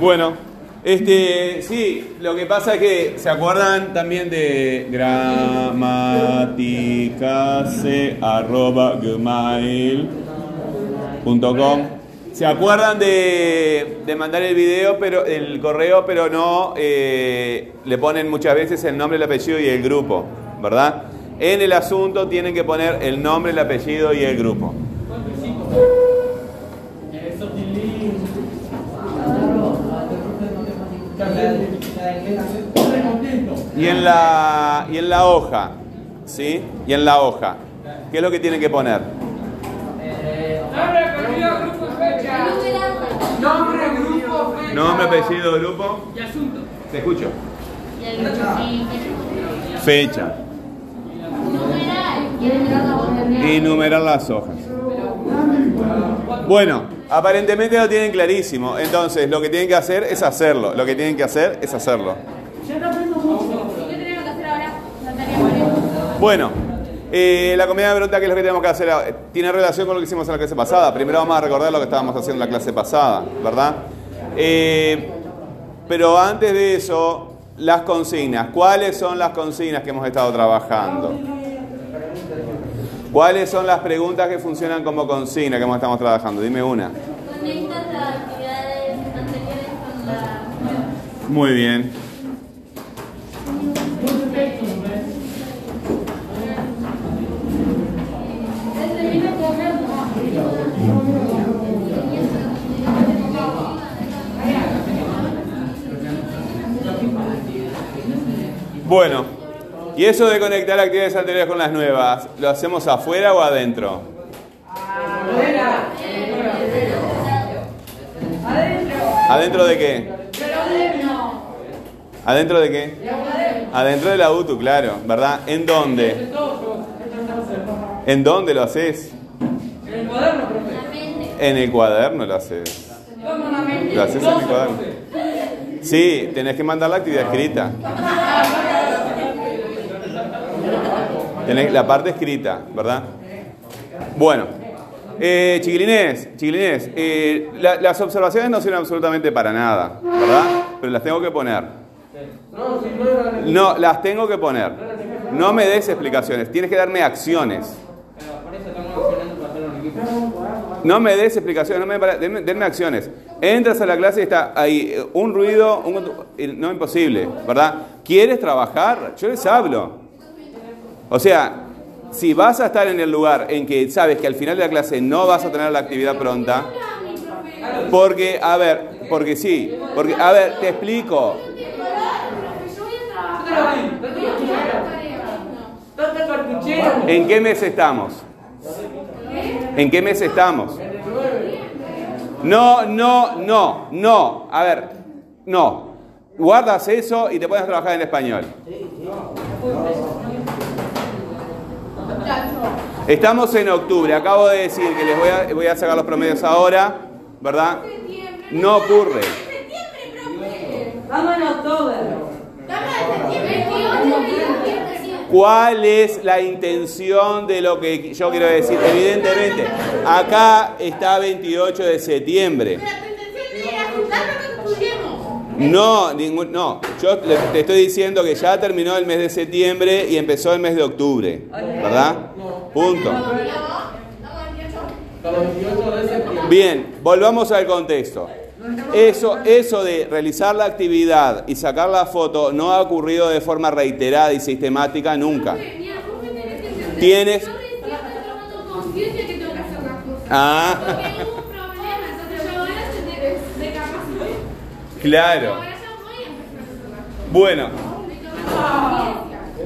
Bueno, este, sí, lo que pasa es que se acuerdan también de gramaticase.gmail.com. Se acuerdan de, de mandar el video, pero el correo, pero no eh, le ponen muchas veces el nombre, el apellido y el grupo, ¿verdad? En el asunto tienen que poner el nombre, el apellido y el grupo. Y en la, y en la hoja, ¿sí? Y en la hoja, ¿qué es lo que tienen que poner? Nombre, grupo, fecha. Nombre, apellido, grupo. Y asunto. Te escucho. Fecha. Y numerar las hojas. Bueno, aparentemente lo tienen clarísimo. Entonces, lo que tienen que hacer es hacerlo. Lo que tienen que hacer es hacerlo. ¿Qué tenemos que hacer ahora? Natalia. Bueno, eh, la comida de pregunta, ¿qué es lo que tenemos que hacer? ahora? Tiene relación con lo que hicimos en la clase pasada. Primero vamos a recordar lo que estábamos haciendo en la clase pasada, ¿verdad? Eh, pero antes de eso, las consignas. ¿Cuáles son las consignas que hemos estado trabajando? ¿Cuáles son las preguntas que funcionan como consigna que hemos estado trabajando? Dime una. Muy bien. Bueno, y eso de conectar actividades anteriores con las nuevas, ¿lo hacemos afuera o adentro? ¿Adentro de qué? ¿Adentro de qué? Adentro de la UTU, claro, ¿verdad? ¿En dónde? ¿En dónde lo haces? En el cuaderno. En el cuaderno lo haces. Lo haces en el cuaderno. Sí, tenés que mandar la actividad escrita. La parte escrita, ¿verdad? Bueno, eh, chiquilines, chiquilines, eh, la- las observaciones no sirven absolutamente para nada, ¿verdad? Pero las tengo que poner. No, las tengo que poner. No me des explicaciones, tienes que darme acciones. No me des explicaciones, no me para- denme, denme acciones. Entras a la clase y está ahí eh, un ruido, un- eh, no imposible, ¿verdad? ¿Quieres trabajar? Yo les hablo. O sea, si vas a estar en el lugar en que sabes que al final de la clase no vas a tener la actividad pronta, porque, a ver, porque sí, porque, a ver, te explico. ¿En qué mes estamos? ¿En qué mes estamos? No, no, no, no. A ver, no. Guardas eso y te puedes trabajar en español. Estamos en octubre. Acabo de decir que les voy a, voy a sacar los promedios ahora, ¿verdad? No ocurre. Estamos en octubre. ¿Cuál es la intención de lo que yo quiero decir? Evidentemente, acá está 28 de septiembre. No, ningún, no. Yo le- te estoy diciendo que ya terminó el mes de septiembre y empezó el mes de octubre, ¿verdad? Punto. Hasta los 28 de septiembre. Bien, volvamos al contexto. Eso, eso de realizar la actividad y sacar la foto no ha ocurrido de forma reiterada y sistemática nunca. Tienes- Ah, claro. Bueno,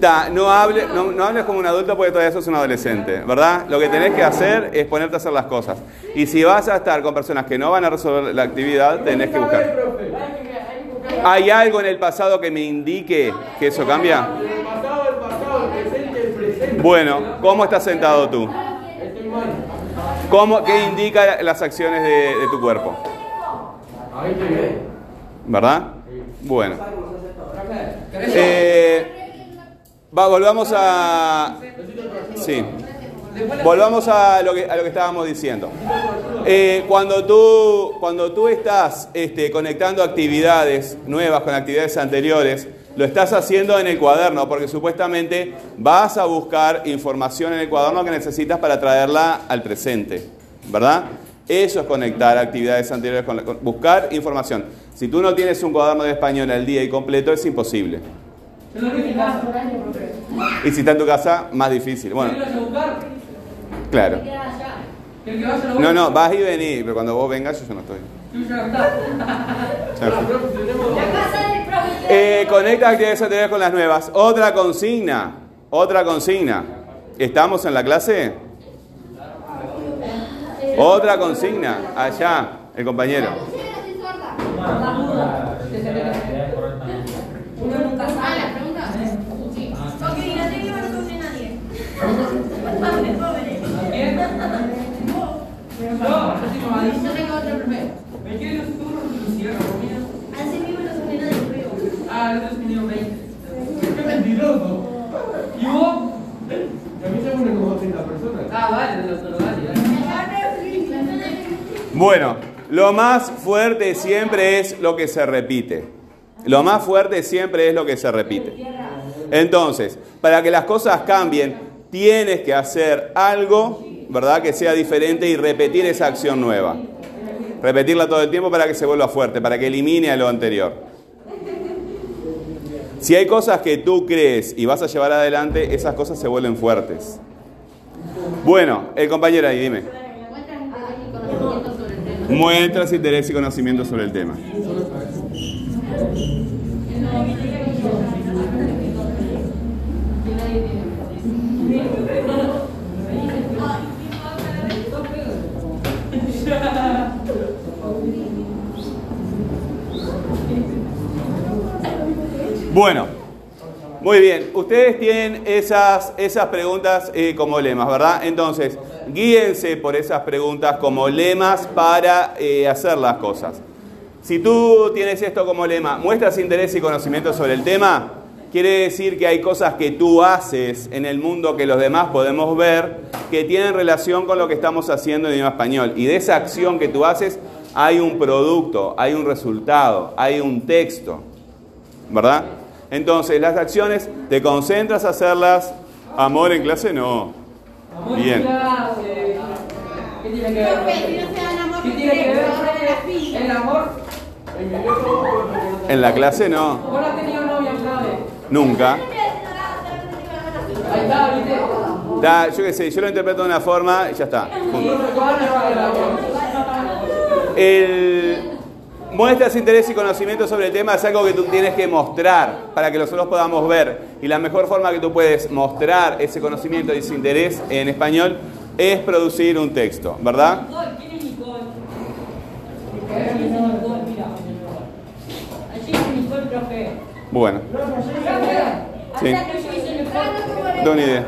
Ta, no, hable, no, no hables como un adulto porque todavía sos un adolescente, ¿verdad? Lo que tenés que hacer es ponerte a hacer las cosas. Y si vas a estar con personas que no van a resolver la actividad, tenés que buscar. ¿Hay algo en el pasado que me indique que eso cambia? Bueno, ¿cómo estás sentado tú? ¿Cómo, ¿Qué indica las acciones de, tu cuerpo? Ahí te. ¿Verdad? Bueno. Eh, va, volvamos a... Sí. volvamos a lo que, a lo que estábamos diciendo. Eh, cuando, tú, cuando tú estás este, conectando actividades nuevas con actividades anteriores, lo estás haciendo en el cuaderno porque supuestamente vas a buscar información en el cuaderno que necesitas para traerla al presente, ¿verdad? Eso es conectar actividades anteriores con, la, con buscar información. Si tú no tienes un cuaderno de español al día y completo, es imposible. Y si está en tu casa, más difícil. ¿Qué vas Bueno, claro. No, no, vas y venís, pero cuando vos vengas yo ya no estoy. Eh, conecta actividades anteriores con las nuevas. Otra consigna, otra consigna. ¿Estamos en la clase? Otra consigna. Allá, el compañero. Ah, no tengo otro primero. ¿Me quieren los turnos y los cierro conmigo? Así mismo no sabe nadie, creo. Ah, el otro tenía 20. ¡Qué mentiroso! ¿Y vos? A mí se pone como 30 personas. Ah, vale, de los otros, dale, dale. Bueno, lo más fuerte siempre es lo que se repite. Lo más fuerte siempre es lo que se repite. Entonces, para que las cosas cambien, tienes que hacer algo, ¿verdad? Que sea diferente y repetir esa acción nueva. Repetirla todo el tiempo para que se vuelva fuerte, para que elimine a lo anterior. Si hay cosas que tú crees y vas a llevar adelante, esas cosas se vuelven fuertes. Bueno, el compañero ahí, dime. Muestras interés y conocimiento sobre el tema. Bueno, muy bien. Ustedes tienen esas, esas preguntas eh, como lemas, ¿verdad? Entonces, guíense por esas preguntas como lemas para eh, hacer las cosas. Si tú tienes esto como lema, muestras interés y conocimiento sobre el tema, quiere decir que hay cosas que tú haces en el mundo que los demás podemos ver que tienen relación con lo que estamos haciendo en idioma español. Y de esa acción que tú haces hay un producto, hay un resultado, hay un texto, ¿verdad? Entonces, las acciones, ¿te concentras a hacerlas? Amor en clase, no. Amor, Bien. ¿Qué tiene que ver? ¿Qué tiene que ver el amor? En la clase, no. ¿Vos no has tenido novia? Nunca. Ahí está, ¿viste? Da, yo qué sé, yo lo interpreto de una forma y ya está. punto. El, muestras interés y conocimiento sobre el tema es algo que tú tienes que mostrar para que nosotros podamos ver. Y la mejor forma que tú puedes mostrar ese conocimiento y ese interés en español es producir un texto, ¿verdad? ¿Quién es Nicole? ¿Quién es Nicole? Mira. Allí es Nicole, profe. Bueno, sí, Allá que yo hice el profe. no tengo ni idea.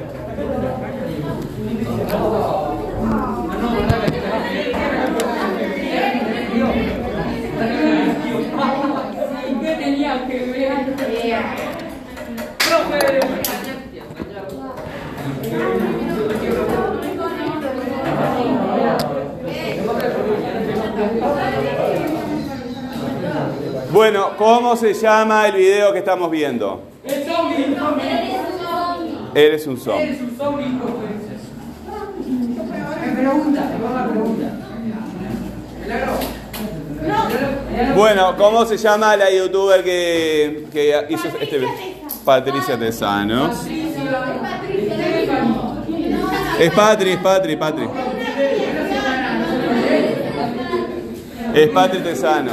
¿Qué tenía que ver? Profe. Bueno, ¿cómo se llama el video que estamos viendo? El zombie. Eres un zombie. Eres un zombie, pregunta, me va a pregunta. Bueno, ¿cómo se llama la youtuber que, que hizo este video? Patricia Tesano. Es Patri, es Patri, Patri. Es Patri Tesano.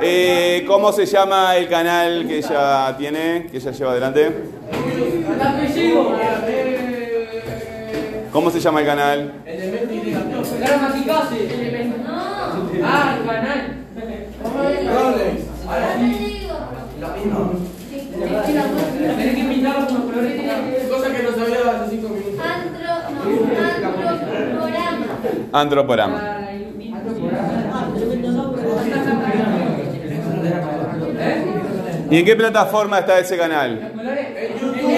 Eh, ¿Cómo se llama el canal que ella tiene, que ella lleva adelante? ¿Cómo se llama el canal? Ah, el canal. Tenés que invitarlos colores. Cosa que no sabía hace 5 minutos. Androporama. ¿Eh? ¿Y en qué plataforma está ese canal? En YouTube.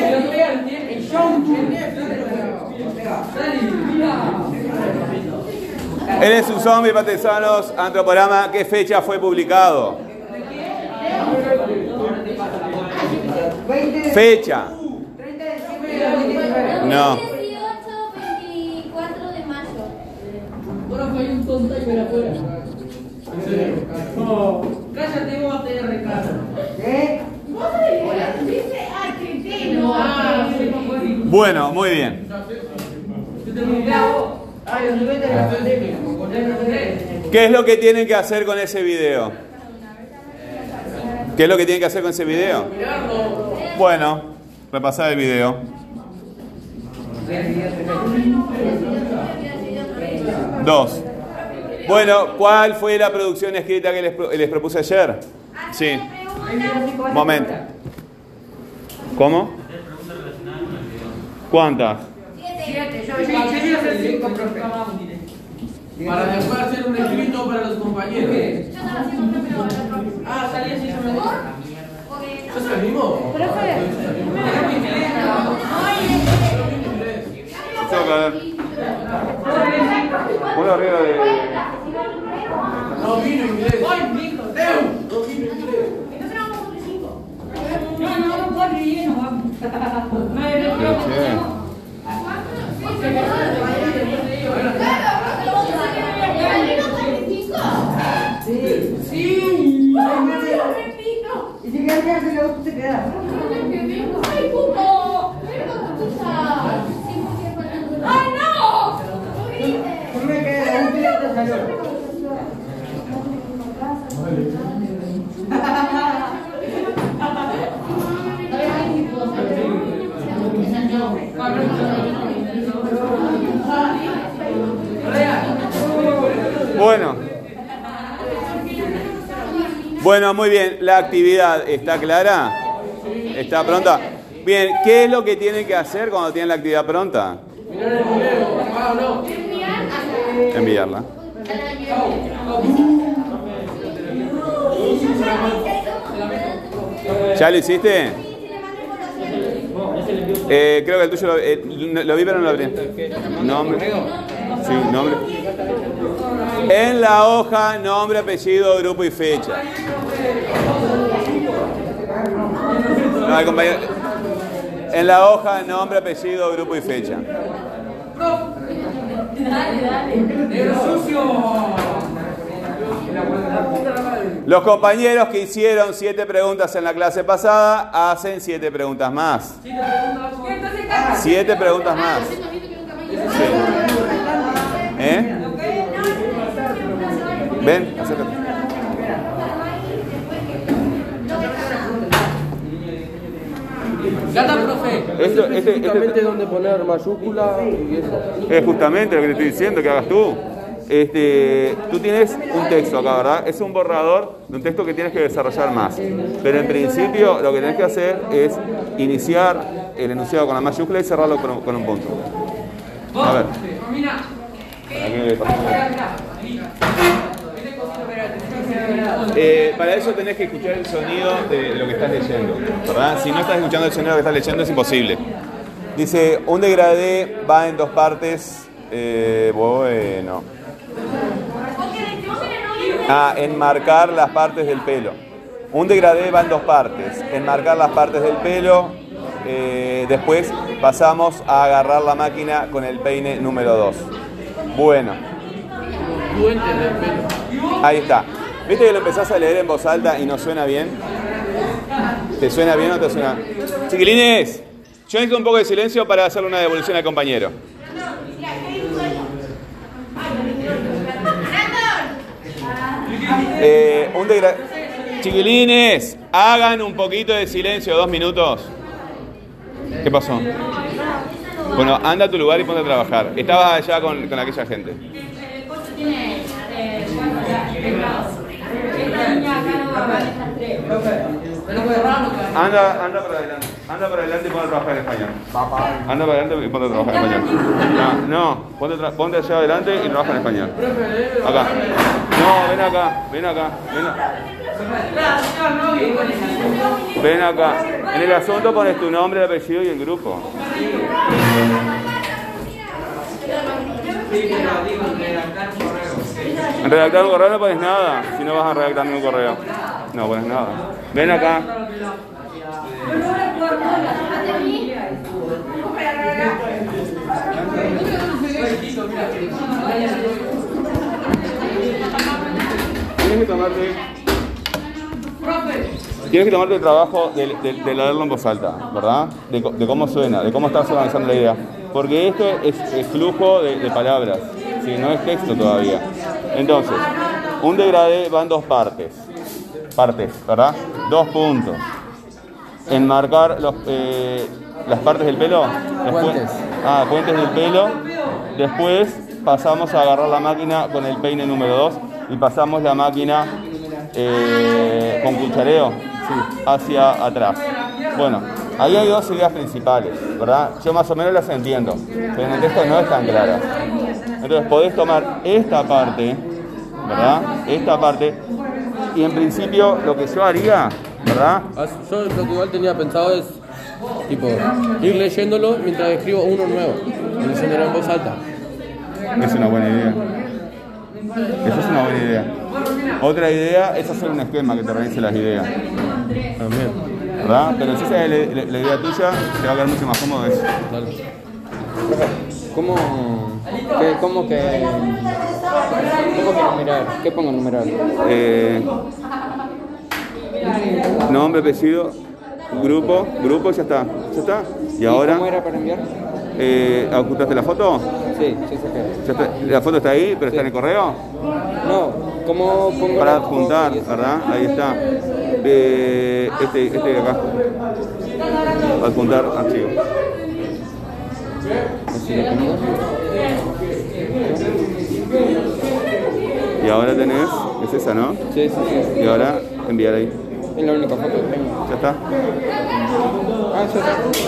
Él es un zombie, patesanos, antroporama. ¿Qué fecha fue publicado? 20 de- Fecha. 30 de diciembre de 2019. No. 18, 24 de mayo. Ahora fue un container Cállate HT, No, fue. Bueno, muy bien. ¿Qué es lo que tienen que hacer con ese video? ¿Qué es lo que tienen que hacer con ese video? Bueno, repasar el video. Dos. Bueno, ¿cuál fue la producción escrita que les, pro- les propuse ayer? Sí. Momento. ¿Cómo? ¿Cuántas? Siete. Para después hacer un escrito para los compañeros. Ah, salí así, me ¿Por? lo Porque ¿Yo salimos? Una arriba de... No vino inglés. No vino inglés. entonces vamos a cumplir 5. No, no, no, cuatro y vamos. No, no, Pero, no. che. Sí. Sí. Y si quieres quedarse luego tú te quedas. ¡Ay, no! Yo me quedé, un cliente salió. Bueno. Bueno, muy bien. La actividad está clara. ¿Está pronta? Bien, ¿qué es lo que tienen que hacer cuando tienen la actividad pronta? Enviarla. ¿Ya lo hiciste? Eh, creo que el tuyo lo, eh, lo vi, pero no lo abrí. Nombre. Sí, nombre. En la hoja, nombre, apellido, grupo y fecha. No, el compañero- En la hoja, nombre, apellido, grupo y fecha. Los compañeros que hicieron siete preguntas en la clase pasada hacen siete preguntas más. Siete preguntas más. Sí. ¿Eh? Ven, acércate. Gata, profe. Esto- este- este- Justamente donde poner mayúscula y eso. Es justamente lo que te estoy diciendo que hagas tú. Este, tú tienes un texto acá, ¿verdad? Es un borrador de un texto que tienes que desarrollar más. Pero en principio lo que tienes que hacer es iniciar el enunciado con la mayúscula y cerrarlo con un, con un punto. A ver. Eh, para eso tenés que escuchar el sonido de lo que estás leyendo, ¿verdad? Si no estás escuchando el sonido de lo que estás leyendo es imposible. Dice, un degradé va en dos partes. Eh, bueno. Ah, enmarcar las partes del pelo. Un degradé va en dos partes. Enmarcar las partes del pelo. eh, después pasamos a agarrar la máquina con el peine número 2. Bueno. Puentes del pelo. Ahí está. ¿Viste que lo empezás a leer en voz alta y no suena bien? ¿Te suena bien o te suena? Chiquilines, yo necesito un poco de silencio para hacerle una devolución al compañero. Eh, un degra- Chiquilines, hagan un poquito de silencio, dos minutos. ¿Qué pasó? Bueno, anda a tu lugar y ponte a trabajar. Estabas allá con, con aquella gente. El coche tiene eh, cuatro ya, teclados. Esta niña acá no va a valer las tres. Anda, anda para adelante. Anda para adelante y ponte a trabajar en español. Anda para adelante y ponte a trabajar en español. No, no ponte, ponte allá adelante y trabaja en español. Acá. No, ven acá, ven acá, ven acá. Ven acá. En el asunto pones tu nombre, el apellido y el grupo. En redactar un correo no pones nada, si no vas a redactar ningún correo. No pones nada. Ven acá. Tienes que tomarte. Tienes que tomarte el trabajo de, de- de leerlo en voz alta, ¿verdad? De, de cómo suena, de cómo estás organizando la idea. Porque esto es, es flujo de, palabras, ¿sí? no es texto todavía. Entonces, un degradé va en dos partes. Partes, ¿verdad? Dos puntos. Enmarcar los, eh, las partes del pelo. Después- Puentes. Ah, puentes del pelo. Después pasamos a agarrar la máquina con el peine número 2 y pasamos la máquina eh, con cuchareo hacia atrás. Bueno, ahí hay dos ideas principales, ¿verdad? Yo más o menos las entiendo, pero en el texto no están claras. Entonces podés tomar esta parte, ¿verdad? Esta parte, y en principio lo que yo haría, ¿verdad? Ah, Yo lo que igual tenía pensado es, tipo, ir leyéndolo mientras escribo uno nuevo, y leyéndolo en voz alta. Es una buena idea. Esa es una buena idea. Otra idea es hacer un esquema que te organice las ideas, También, ¿verdad? Pero si esa es la, la- la idea tuya, te va a quedar mucho más cómodo eso. dale. ¿Cómo que, cómo que, cómo que numerar? ¿Qué pongo numerar? Eh, nombre, apellido, grupo, grupo, ya está, ya está. Y ahora, ¿Cómo era para enviar? eh, ¿ajustaste la foto? Sí, sí, sí. Está- la foto está ahí, pero está en el correo. No, ¿cómo pongo Para adjuntar, y? ¿verdad? Ahí está. Eh, este, este de acá. Adjuntar archivo. Así lo pongo. Y ahora tenés, es esa, ¿no? Sí, sí, sí. Y ahora enviar ahí. Es la única foto que tengo. ¿Ya está? Ah, sí, sí.